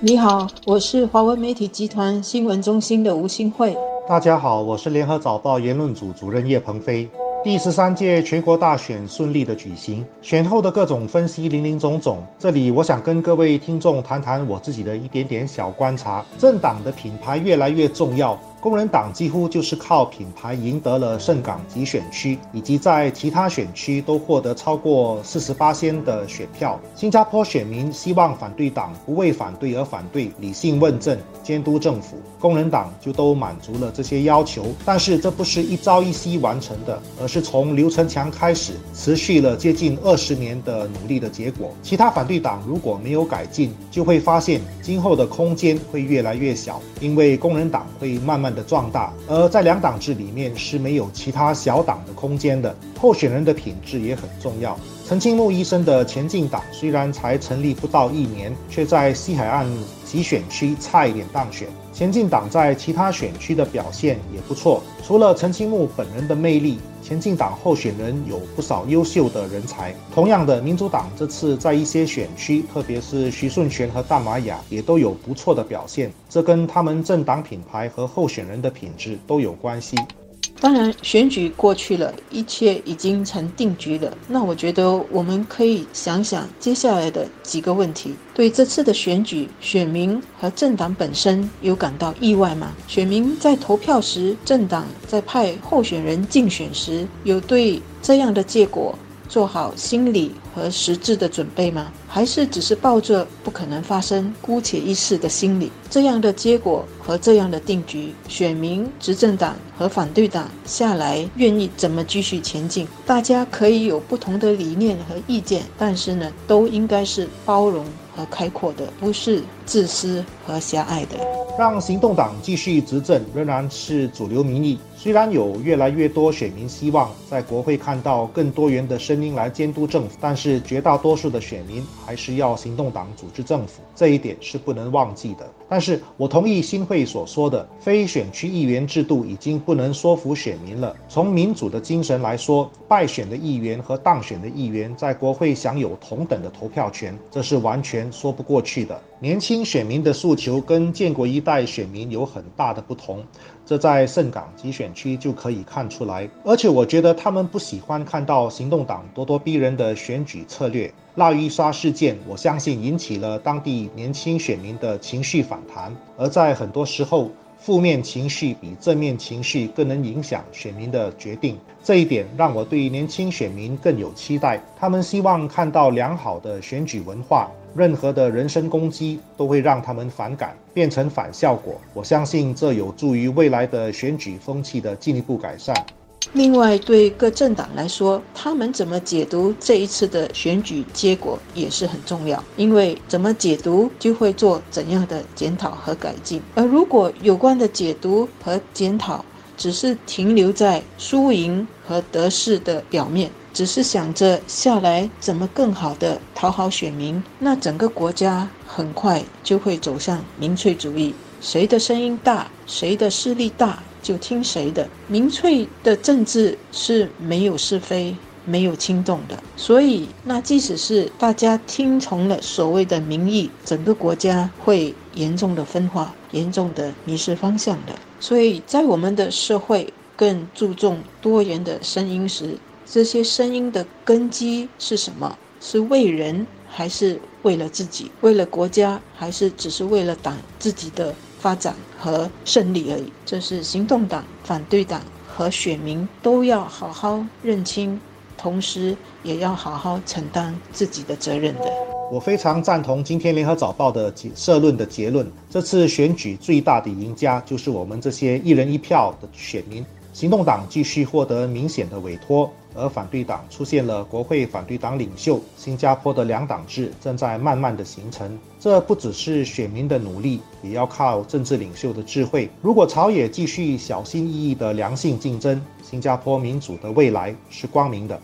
你好，我是华文媒体集团新闻中心的吴新慧。大家好，我是联合早报言论组主任叶鹏飞。第十三届全国大选顺利的举行，选后的各种分析林林总总。这里我想跟各位听众谈谈我自己的一点点小观察。政党的品牌越来越重要。工人党几乎就是靠品牌赢得了盛港集选区，以及在其他选区都获得超过四十八仙的选票。新加坡选民希望反对党不为反对而反对，理性问政，监督政府。工人党就都满足了这些要求，但是这不是一朝一夕完成的，而是从刘成强开始，持续了接近二十年的努力的结果。其他反对党如果没有改进，就会发现今后的空间会越来越小，因为工人党会慢慢。的壮大，而在两党制里面是没有其他小党的空间的。候选人的品质也很重要。陈清木医生的前进党虽然才成立不到一年，却在西海岸集选区差一点当选。前进党在其他选区的表现也不错。除了陈清木本人的魅力，前进党候选人有不少优秀的人才。同样的，民主党这次在一些选区，特别是徐顺泉和大马雅，也都有不错的表现。这跟他们政党品牌和候选人的品质都有关系。当然，选举过去了，一切已经成定局了。那我觉得我们可以想想接下来的几个问题：对这次的选举，选民和政党本身有感到意外吗？选民在投票时，政党在派候选人竞选时，有对这样的结果？做好心理和实质的准备吗？还是只是抱着不可能发生、姑且一试的心理？这样的结果和这样的定局，选民、执政党和反对党下来愿意怎么继续前进？大家可以有不同的理念和意见，但是呢，都应该是包容和开阔的，不是自私和狭隘的。让行动党继续执政仍然是主流民意。虽然有越来越多选民希望在国会看到更多元的声音来监督政府，但是是绝大多数的选民还是要行动党组织政府，这一点是不能忘记的。但是我同意新会所说的，非选区议员制度已经不能说服选民了。从民主的精神来说，败选的议员和当选的议员在国会享有同等的投票权，这是完全说不过去的。年轻选民的诉求跟建国一代选民有很大的不同，这在盛港集选区就可以看出来。而且我觉得他们不喜欢看到行动党咄咄逼人的选举策略。腊鱼沙事件，我相信引起了当地年轻选民的情绪反弹。而在很多时候，负面情绪比正面情绪更能影响选民的决定。这一点让我对年轻选民更有期待。他们希望看到良好的选举文化。任何的人身攻击都会让他们反感，变成反效果。我相信这有助于未来的选举风气的进一步改善。另外，对各政党来说，他们怎么解读这一次的选举结果也是很重要，因为怎么解读就会做怎样的检讨和改进。而如果有关的解读和检讨只是停留在输赢和得失的表面，只是想着下来怎么更好的讨好选民，那整个国家很快就会走向民粹主义。谁的声音大，谁的势力大，就听谁的。民粹的政治是没有是非、没有轻重的。所以，那即使是大家听从了所谓的民意，整个国家会严重的分化、严重的迷失方向的。所以在我们的社会更注重多元的声音时，这些声音的根基是什么？是为人，还是为了自己？为了国家，还是只是为了党自己的发展和胜利而已？这是行动党、反对党和选民都要好好认清，同时也要好好承担自己的责任的。我非常赞同今天联合早报的社论的结论：这次选举最大的赢家就是我们这些一人一票的选民。行动党继续获得明显的委托，而反对党出现了国会反对党领袖。新加坡的两党制正在慢慢的形成，这不只是选民的努力，也要靠政治领袖的智慧。如果朝野继续小心翼翼的良性竞争，新加坡民主的未来是光明的。